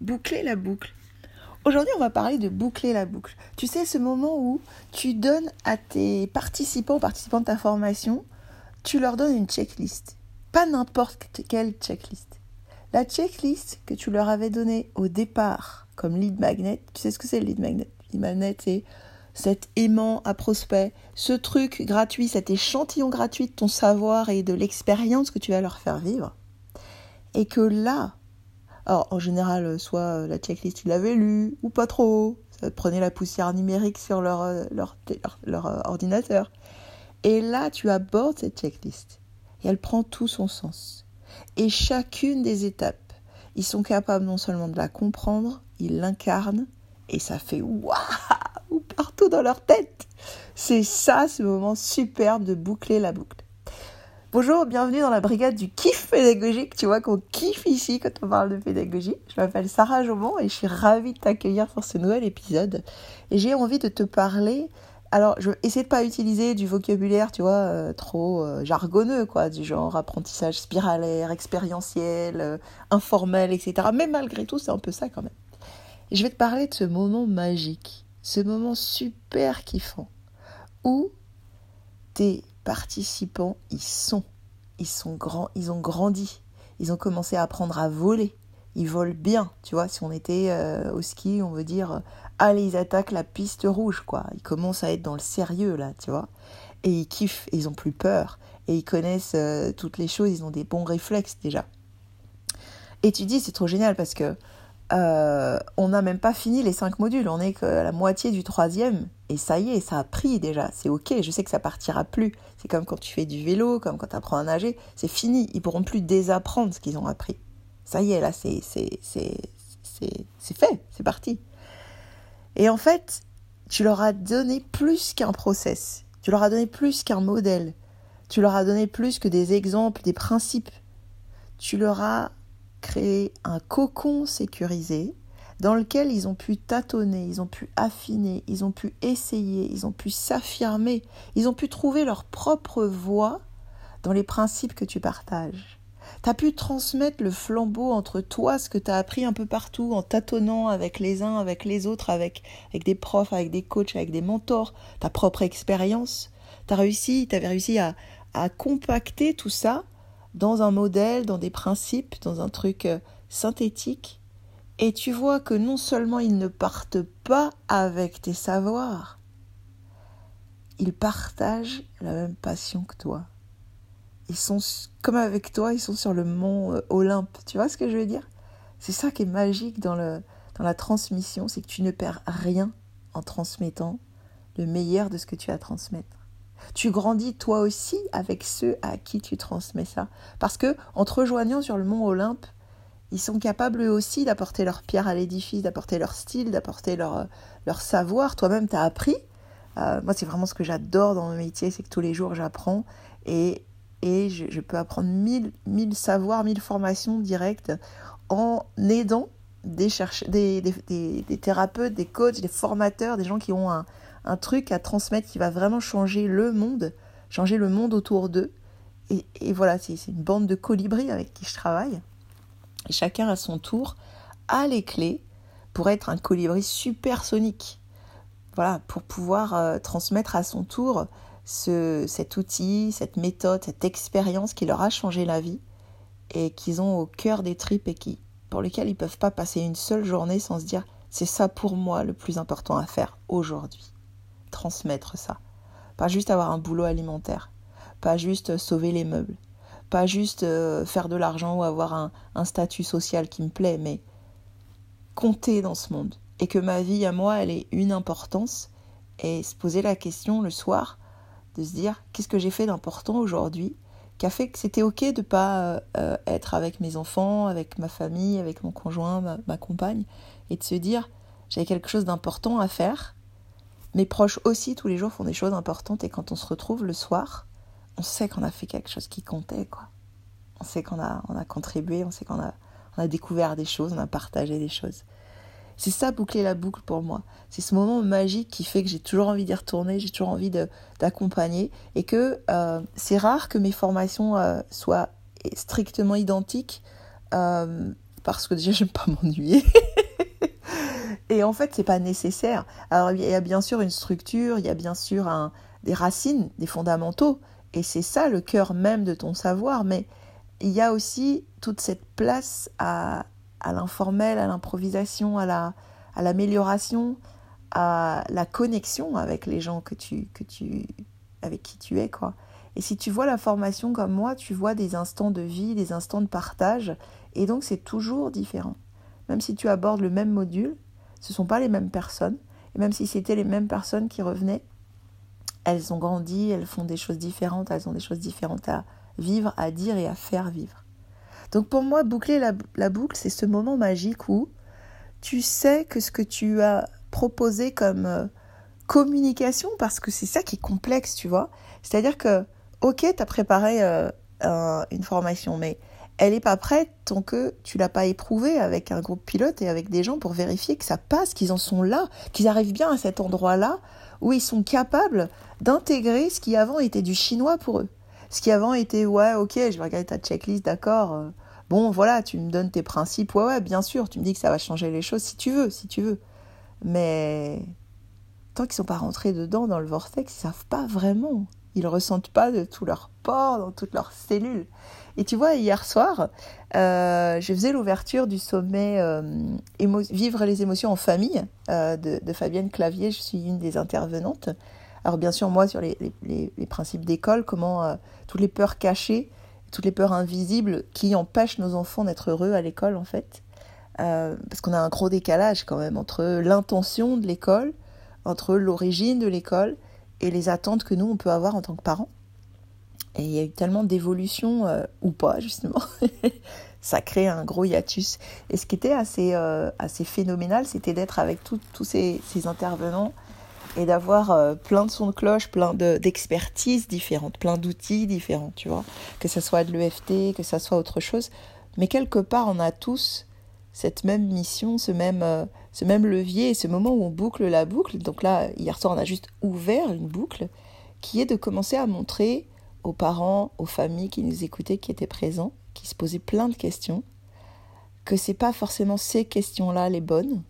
boucler la boucle. Aujourd'hui, on va parler de boucler la boucle. Tu sais, ce moment où tu donnes à tes participants, participants de ta formation, tu leur donnes une checklist. Pas n'importe quelle checklist. La checklist que tu leur avais donnée au départ comme lead magnet, tu sais ce que c'est le lead magnet? Lead magnet, c'est cet aimant à prospect, ce truc gratuit, cet échantillon gratuit de ton savoir et de l'expérience que tu vas leur faire vivre. Et que là, alors, en général, soit euh, la checklist, tu l'avais lue, ou pas trop. Ça prenait la poussière numérique sur leur, euh, leur, leur, euh, ordinateur. Et là, tu abordes cette checklist. Et elle prend tout son sens. Et chacune des étapes, ils sont capables non seulement de la comprendre, ils l'incarnent, et ça fait waouh partout dans leur tête. C'est ça, ce moment superbe de boucler la boucle. Bonjour, bienvenue dans la brigade du kiff pédagogique. Tu vois qu'on kiffe ici quand on parle de pédagogie. Je m'appelle Sarah Jobon et je suis ravie de t'accueillir pour ce nouvel épisode. Et j'ai envie de te parler. Alors, je vais essayer de pas utiliser du vocabulaire, tu vois, euh, trop euh, jargonneux, quoi, du genre apprentissage spiralaire, expérientiel, euh, informel, etc. Mais malgré tout, c'est un peu ça quand même. Et je vais te parler de ce moment magique, ce moment super kiffant, où t'es participants, ils sont. Ils sont grands, ils ont grandi. Ils ont commencé à apprendre à voler. Ils volent bien, tu vois. Si on était euh, au ski, on veut dire allez, ils attaquent la piste rouge, quoi. Ils commencent à être dans le sérieux, là, tu vois. Et ils kiffent, ils ont plus peur. Et ils connaissent euh, toutes les choses, ils ont des bons réflexes déjà. Et tu dis, c'est trop génial parce que euh, on n'a même pas fini les cinq modules, on est que la moitié du troisième, et ça y est, ça a pris déjà, c'est ok, je sais que ça partira plus. C'est comme quand tu fais du vélo, comme quand tu apprends à nager, c'est fini, ils pourront plus désapprendre ce qu'ils ont appris. Ça y est, là, c'est fait, c'est parti. Et en fait, tu leur as donné plus qu'un process, tu leur as donné plus qu'un modèle, tu leur as donné plus que des exemples, des principes. Tu leur as créer un cocon sécurisé dans lequel ils ont pu tâtonner, ils ont pu affiner, ils ont pu essayer, ils ont pu s'affirmer, ils ont pu trouver leur propre voie dans les principes que tu partages. Tu as pu transmettre le flambeau entre toi, ce que tu as appris un peu partout, en tâtonnant avec les uns, avec les autres, avec, avec des profs, avec des coachs, avec des mentors, ta propre expérience. Tu as réussi, tu avais réussi à, à compacter tout ça dans un modèle, dans des principes, dans un truc euh, synthétique, et tu vois que non seulement ils ne partent pas avec tes savoirs, ils partagent la même passion que toi. Ils sont comme avec toi, ils sont sur le mont euh, Olympe. Tu vois ce que je veux dire? C'est ça qui est magique dans, la transmission, c'est que tu ne perds rien en transmettant le meilleur de ce que tu as à transmettre. Tu grandis toi aussi avec ceux à qui tu transmets ça. Parce que en te rejoignant sur le mont Olympe, ils sont capables eux aussi d'apporter leur pierre à l'édifice, d'apporter leur style, d'apporter leur, leur savoir. Toi-même, tu as appris. Euh, moi, c'est vraiment ce que j'adore dans mon métier, c'est que tous les jours, j'apprends et, et je, peux apprendre mille, mille savoirs, mille formations directes en aidant des, des, des, des, thérapeutes, des coachs, des formateurs, des gens qui ont un, un truc à transmettre qui va vraiment changer le monde, changer le monde autour d'eux. Et, voilà, c'est une bande de colibris avec qui je travaille. Chacun à son tour a les clés pour être un colibri supersonique. Voilà, pour pouvoir euh, transmettre à son tour ce, cet outil, cette méthode, cette expérience qui leur a changé la vie et qu'ils ont au cœur des tripes et qui, pour lesquels ils ne peuvent pas passer une seule journée sans se dire c'est ça pour moi le plus important à faire aujourd'hui transmettre ça. Pas juste avoir un boulot alimentaire, pas juste sauver les meubles, pas juste euh, faire de l'argent ou avoir un, statut social qui me plaît, mais compter dans ce monde. Et que ma vie à moi, elle ait une importance et se poser la question le soir de se dire qu'est-ce que j'ai fait d'important aujourd'hui qui a fait que c'était ok de pas euh, euh, être avec mes enfants, avec ma famille, avec mon conjoint, ma, ma compagne, et de se dire j'ai quelque chose d'important à faire mes proches aussi, tous les jours, font des choses importantes et quand on se retrouve le soir, on sait qu'on a fait quelque chose qui comptait, quoi. On sait qu'on a, on a contribué, on sait qu'on a, on a découvert des choses, on a partagé des choses. C'est ça boucler la boucle pour moi. C'est ce moment magique qui fait que j'ai toujours envie d'y retourner, j'ai toujours envie d'accompagner et que euh, c'est rare que mes formations euh, soient strictement identiques. Euh, parce que déjà j'aime pas m'ennuyer. et en fait, c'est pas nécessaire. Alors il y a bien sûr une structure, il y a bien sûr des racines, des fondamentaux, et c'est ça le cœur même de ton savoir, mais il y a aussi toute cette place à, à l'informel, à l'improvisation, à la à l'amélioration, à la connexion avec les gens que tu, que tu, avec qui tu es, quoi. Et si tu vois la formation comme moi, tu vois des instants de vie, des instants de partage, et donc c'est toujours différent. Même si tu abordes le même module, ce ne sont pas les mêmes personnes, et même si c'était les mêmes personnes qui revenaient, elles ont grandi, elles font des choses différentes, elles ont des choses différentes à vivre, à dire et à faire vivre. Donc pour moi, boucler la, boucle, c'est ce moment magique où tu sais que ce que tu as proposé comme euh, communication, parce que c'est ça qui est complexe, tu vois. C'est-à-dire que, ok, tu as préparé euh, une formation, mais elle n'est pas prête tant que tu l'as pas éprouvée avec un groupe pilote et avec des gens pour vérifier que ça passe, qu'ils en sont là, qu'ils arrivent bien à cet endroit-là où ils sont capables d'intégrer ce qui avant était du chinois pour eux. Ce qui avant était, ouais, ok, je vais regarder ta checklist, d'accord. Euh, Bon, voilà, tu me donnes tes principes. Ouais, ouais, bien sûr, tu me dis que ça va changer les choses si tu veux, si tu veux. Mais tant qu'ils sont pas rentrés dedans, dans le vortex, ils savent pas vraiment. Ils ressentent pas de tout leur pores, dans toutes leurs cellules. Et tu vois, hier soir, euh, je faisais l'ouverture du sommet euh, Vivre les émotions en famille euh, de, Fabienne Clavier. Je suis une des intervenantes. Alors bien sûr, moi, sur les, les principes d'école, comment toutes les peurs cachées toutes les peurs invisibles qui empêchent nos enfants d'être heureux à l'école en fait. Parce qu'on a un gros décalage quand même entre l'intention de l'école, entre l'origine de l'école et les attentes que nous on peut avoir en tant que parents. Et il y a eu tellement d'évolution, euh, ou pas justement, ça crée un gros hiatus. Et ce qui était assez, euh, assez phénoménal, c'était d'être avec tous ces, ces intervenants et d'avoir euh, plein de sons de cloche, plein d'expertises différentes, plein d'outils différents, tu vois, que ce soit de l'EFT, que ce soit autre chose. Mais quelque part, on a tous cette même mission, ce même, ce même levier, ce moment où on boucle la boucle. Donc là, hier soir, on a juste ouvert une boucle qui est de commencer à montrer aux parents, aux familles qui nous écoutaient, qui étaient présents, qui se posaient plein de questions, que c'est pas forcément ces questions-là les bonnes,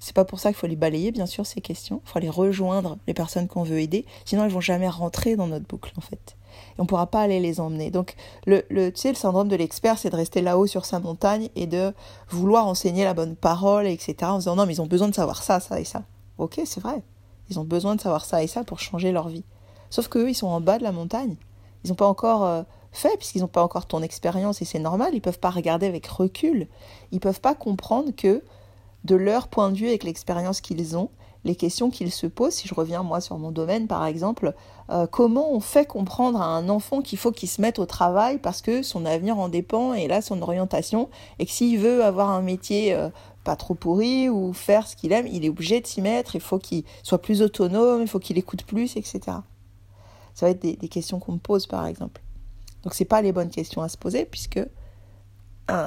c'est pas pour ça qu'il faut les balayer, bien sûr, ces questions. Il faut aller rejoindre les personnes qu'on veut aider. Sinon, elles vont jamais rentrer dans notre boucle, en fait. Et on pourra pas aller les emmener. Donc, le, tu sais, le syndrome de l'expert, c'est de rester là-haut sur sa montagne et de vouloir enseigner la bonne parole, etc. En disant non, mais ils ont besoin de savoir ça, ça et ça. Ok, c'est vrai. Ils ont besoin de savoir ça et ça pour changer leur vie. Sauf qu'eux, ils sont en bas de la montagne. Ils n'ont pas encore euh, fait, puisqu'ils n'ont pas encore ton expérience et c'est normal. Ils peuvent pas regarder avec recul. Ils peuvent pas comprendre que de leur point de vue avec l'expérience qu'ils ont, les questions qu'ils se posent, si je reviens moi sur mon domaine par exemple, euh, comment on fait comprendre à un enfant qu'il faut qu'il se mette au travail parce que son avenir en dépend et là son orientation, et que s'il veut avoir un métier euh, pas trop pourri ou faire ce qu'il aime, il est obligé de s'y mettre, il faut qu'il soit plus autonome, il faut qu'il écoute plus, etc. Ça va être des, questions qu'on me pose par exemple. Donc c'est pas les bonnes questions à se poser puisque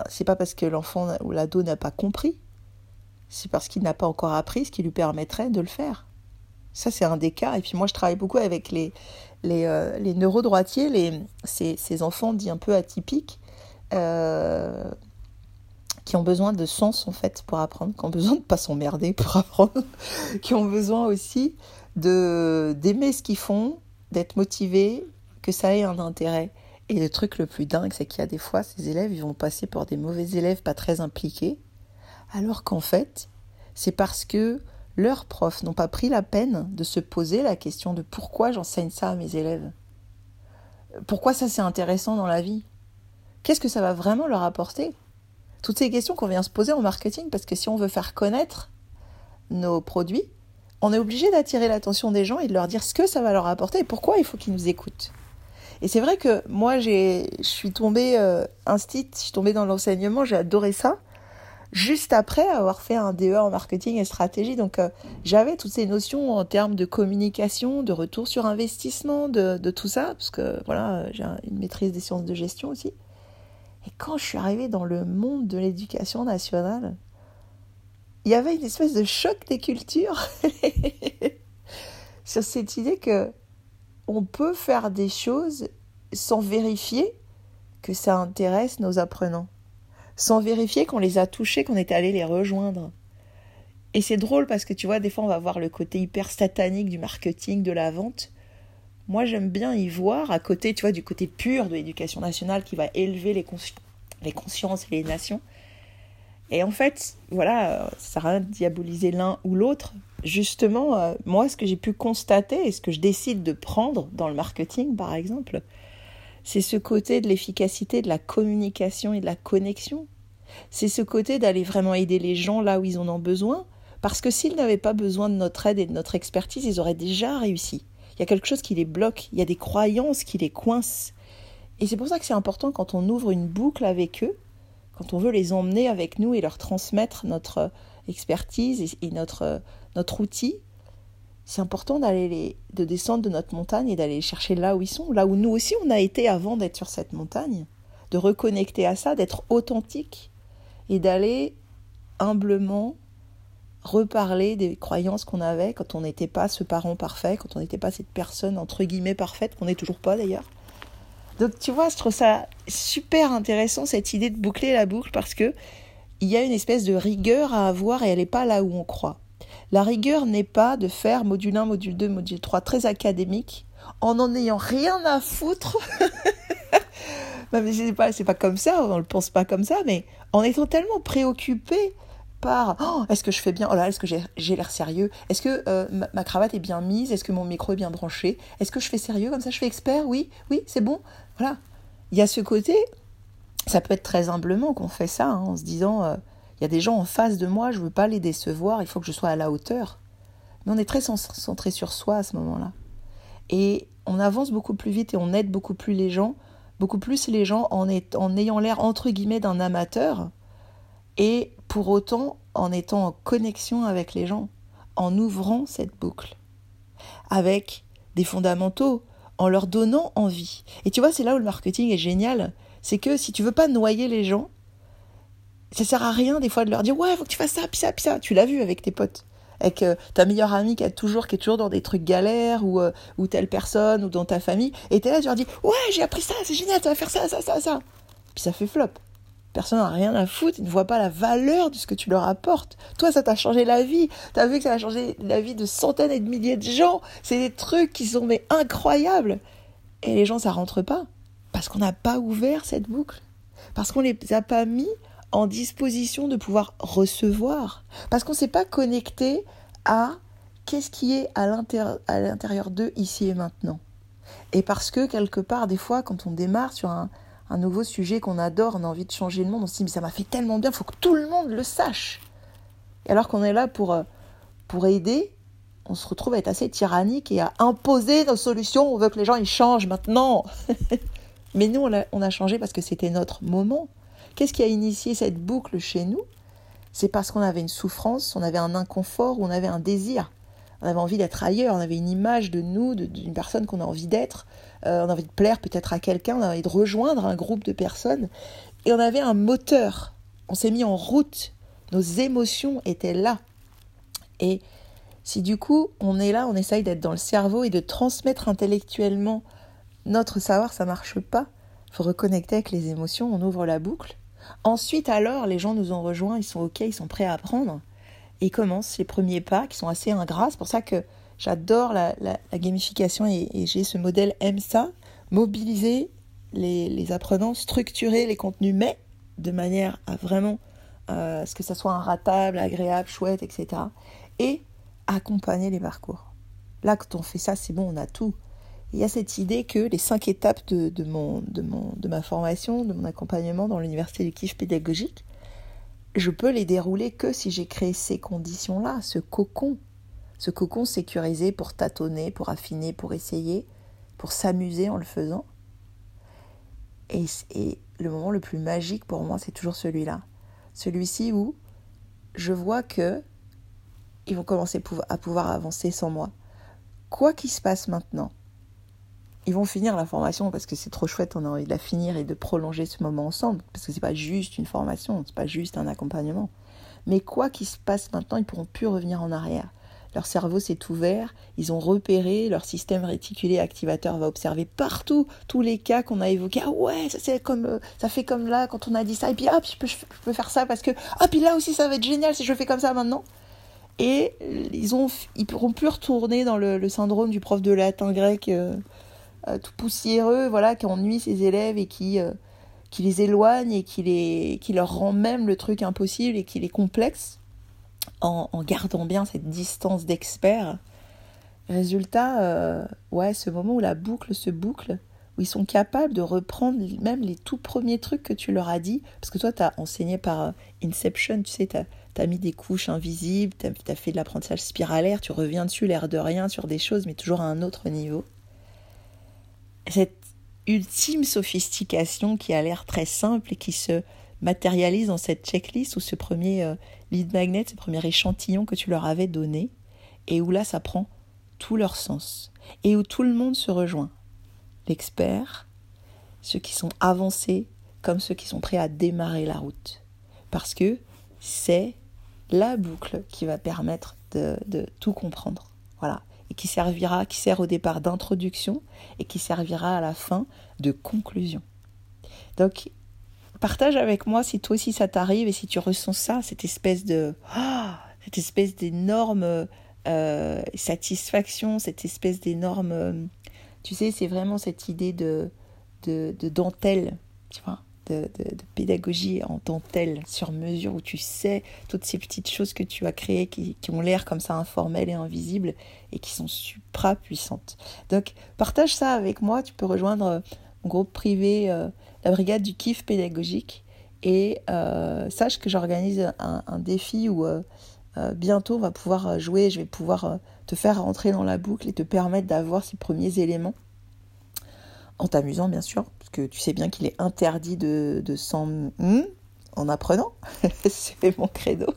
c'est pas parce que l'enfant ou l'ado n'a pas compris c'est parce qu'il n'a pas encore appris ce qui lui permettrait de le faire. Ça, c'est un des cas. Et puis moi, je travaille beaucoup avec les, les, euh, neurodroitiers, les, ces, ces, enfants dits un peu atypiques, euh, qui ont besoin de sens, en fait, pour apprendre, qui ont besoin de pas s'emmerder pour apprendre, qui ont besoin aussi de d'aimer ce qu'ils font, d'être motivés, que ça ait un intérêt. Et le truc le plus dingue, c'est qu'il y a des fois, ces élèves, ils vont passer pour des mauvais élèves pas très impliqués, alors qu'en fait, c'est parce que leurs profs n'ont pas pris la peine de se poser la question de pourquoi j'enseigne ça à mes élèves. Pourquoi ça c'est intéressant dans la vie? Qu'est-ce que ça va vraiment leur apporter? Toutes ces questions qu'on vient se poser en marketing, parce que si on veut faire connaître nos produits, on est obligé d'attirer l'attention des gens et de leur dire ce que ça va leur apporter et pourquoi il faut qu'ils nous écoutent. Et c'est vrai que moi, je suis tombée euh, je suis tombée dans l'enseignement, j'ai adoré ça juste après avoir fait un DE en marketing et stratégie. Donc euh, j'avais toutes ces notions en termes de communication, de retour sur investissement, de, de tout ça, parce que voilà, j'ai une maîtrise des sciences de gestion aussi. Et quand je suis arrivée dans le monde de l'éducation nationale, il y avait une espèce de choc des cultures sur cette idée que on peut faire des choses sans vérifier que ça intéresse nos apprenants sans vérifier qu'on les a touchés, qu'on était allé les rejoindre. Et c'est drôle parce que tu vois, des fois, on va voir le côté hyper satanique du marketing, de la vente. Moi, j'aime bien y voir, à côté, tu vois, du côté pur de l'éducation nationale qui va élever les, les consciences et les nations. Et en fait, voilà, ça sert à rien de diaboliser l'un ou l'autre. Justement, euh, moi, ce que j'ai pu constater et ce que je décide de prendre dans le marketing, par exemple, c'est ce côté de l'efficacité de la communication et de la connexion. C'est ce côté d'aller vraiment aider les gens là où ils en ont besoin, parce que s'ils n'avaient pas besoin de notre aide et de notre expertise, ils auraient déjà réussi. Il y a quelque chose qui les bloque, il y a des croyances qui les coincent. Et c'est pour ça que c'est important quand on ouvre une boucle avec eux, quand on veut les emmener avec nous et leur transmettre notre expertise et notre, notre outil, c'est important d'aller les, de descendre de notre montagne et d'aller chercher là où ils sont, là où nous aussi on a été avant d'être sur cette montagne, de reconnecter à ça, d'être authentique et d'aller humblement reparler des croyances qu'on avait quand on n'était pas ce parent parfait, quand on n'était pas cette personne entre guillemets parfaite, qu'on n'est toujours pas d'ailleurs. Donc tu vois, je trouve ça super intéressant cette idée de boucler la boucle parce que il y a une espèce de rigueur à avoir et elle n'est pas là où on croit. La rigueur n'est pas de faire module 1, module 2, module 3 très académique en n'en ayant rien à foutre. c'est pas, c'est pas comme ça, on le pense pas comme ça, mais en étant tellement préoccupé par oh, est-ce que je fais bien? Oh là, est-ce que j'ai l'air sérieux? Est-ce que euh, ma, cravate est bien mise? Est-ce que mon micro est bien branché? Est-ce que je fais sérieux comme ça? Je fais expert? Oui, oui, c'est bon. Il y a ce côté, ça peut être très humblement qu'on fait ça, hein, en se disant euh, il y a des gens en face de moi, je ne veux pas les décevoir, il faut que je sois à la hauteur. Mais on est très centré sur soi à ce moment-là. Et on avance beaucoup plus vite et on aide beaucoup plus les gens, beaucoup plus les gens en, en ayant l'air entre guillemets d'un amateur et pour autant en étant en connexion avec les gens, en ouvrant cette boucle, avec des fondamentaux, en leur donnant envie. Et tu vois, c'est là où le marketing est génial, c'est que si tu veux pas noyer les gens, ça sert à rien des fois de leur dire ouais, faut que tu fasses ça, puis ça, puis ça. Tu l'as vu avec tes potes, avec euh, ta meilleure amie qui, a toujours, qui est toujours dans des trucs galères ou, euh, ou telle personne ou dans ta famille. Et es là, tu leur dis ouais, j'ai appris ça, c'est génial, tu vas faire ça, ça, ça, ça. Puis ça fait flop. Personne n'a rien à foutre, ils ne voient pas la valeur de ce que tu leur apportes. Toi, ça t'a changé la vie. Tu as vu que ça a changé la vie de centaines et de milliers de gens. C'est des trucs qui sont mais incroyables. Et les gens, ça rentre pas. Parce qu'on n'a pas ouvert cette boucle. Parce qu'on les a pas mis en disposition de pouvoir recevoir. Parce qu'on ne s'est pas connecté à qu'est-ce qui est à l'intérieur d'eux ici et maintenant. Et parce que quelque part, des fois, quand on démarre sur un, un nouveau sujet qu'on adore, on a envie de changer le monde, on se dit mais ça m'a fait tellement bien, il faut que tout le monde le sache. Et alors qu'on est là pour, euh, pour aider, on se retrouve à être assez tyrannique et à imposer nos solutions, on veut que les gens ils changent maintenant. mais nous, on a, on a changé parce que c'était notre moment. Qu'est-ce qui a initié cette boucle chez nous? C'est parce qu'on avait une souffrance, on avait un inconfort, on avait un désir. On avait envie d'être ailleurs, on avait une image de nous, d'une personne qu'on a envie d'être, euh, on a envie de plaire peut-être à quelqu'un, on a envie de rejoindre un groupe de personnes. Et on avait un moteur, on s'est mis en route, nos émotions étaient là. Et si du coup on est là, on essaye d'être dans le cerveau et de transmettre intellectuellement notre savoir, ça marche pas. Il faut reconnecter avec les émotions, on ouvre la boucle. Ensuite alors, les gens nous ont rejoints, ils sont ok, ils sont prêts à apprendre. Et ils commencent les premiers pas qui sont assez ingrats. C'est pour ça que J'adore la, gamification et, j'ai ce modèle MSA, mobiliser les, apprenants, structurer les contenus, mais de manière à vraiment euh, ce que ça soit un ratable, agréable, chouette, etc. Et accompagner les parcours. Là, quand on fait ça, c'est bon, on a tout. Il y a cette idée que les cinq étapes de, mon, de, mon, de ma formation, de mon accompagnement dans l'université du kiff pédagogique, je peux les dérouler que si j'ai créé ces conditions-là, ce cocon ce cocon sécurisé pour tâtonner, pour affiner, pour essayer, pour s'amuser en le faisant. Et, le moment le plus magique pour moi, c'est toujours celui-là. Celui-ci où je vois que ils vont commencer à pouvoir avancer sans moi. Quoi qu'il se passe maintenant, ils vont finir la formation parce que c'est trop chouette, on a envie de la finir et de prolonger ce moment ensemble. Parce que c'est pas juste une formation, c'est pas juste un accompagnement. Mais quoi qu'il se passe maintenant, ils pourront plus revenir en arrière. leur cerveau s'est ouvert, ils ont repéré, leur système réticulé activateur va observer partout tous les cas qu'on a évoqués. Ah ouais, ça c'est comme euh, ça fait comme là quand on a dit ça et puis hop, je peux, faire ça parce que ah puis là aussi ça va être génial si je fais comme ça maintenant. Et ils ont ils pourront plus retourner dans le, syndrome du prof de latin grec euh, euh, tout poussiéreux, voilà, qui ennuie ses élèves et qui qui les éloigne et qui les qui leur rend même le truc impossible et qui les complexe en, gardant bien cette distance d'expert. Résultat, euh, ouais, ce moment où la boucle se boucle, où ils sont capables de reprendre même les tout premiers trucs que tu leur as dit, parce que toi, tu as enseigné par euh, Inception, tu sais, tu as, mis des couches invisibles, tu as, fait de l'apprentissage spiralaire, tu reviens dessus l'air de rien sur des choses, mais toujours à un autre niveau. Cette ultime sophistication qui a l'air très simple et qui se matérialise dans cette checklist ou ce premier euh, lead magnet, ce premier échantillon que tu leur avais donné, et où là ça prend tout leur sens, et où tout le monde se rejoint. L'expert, ceux qui sont avancés, comme ceux qui sont prêts à démarrer la route. Parce que c'est la boucle qui va permettre de, de tout comprendre. Voilà. Et qui servira, qui sert au départ d'introduction et qui servira à la fin de conclusion. Donc, Partage avec moi si toi aussi ça t'arrive et si tu ressens ça, cette espèce de ah, cette espèce d'énorme euh, satisfaction, cette espèce d'énorme, euh, tu sais, c'est vraiment cette idée de, de, dentelle, tu vois, de, pédagogie en dentelle sur mesure où tu sais toutes ces petites choses que tu as créées qui, ont l'air comme ça informelles et invisibles et qui sont supra puissantes. Donc partage ça avec moi, tu peux rejoindre mon groupe privé euh, la brigade du kiff pédagogique. Et euh, sache que j'organise un, défi où euh, euh, bientôt on va pouvoir jouer, je vais pouvoir te faire rentrer dans la boucle et te permettre d'avoir ces premiers éléments. En t'amusant bien sûr, que tu sais bien qu'il est interdit de, de s'en... Hmm, en apprenant. C'est mon credo.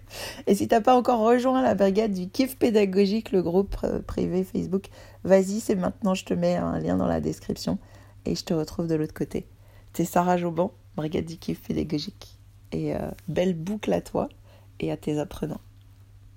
Et si t'as pas encore rejoint la brigade du kiff pédagogique, le groupe privé Facebook, vas-y, c'est maintenant, je te mets un lien dans la description et je te retrouve de l'autre côté. C'est Sarah Joban, brigade du kiff pédagogique. Et euh, belle boucle à toi et à tes apprenants.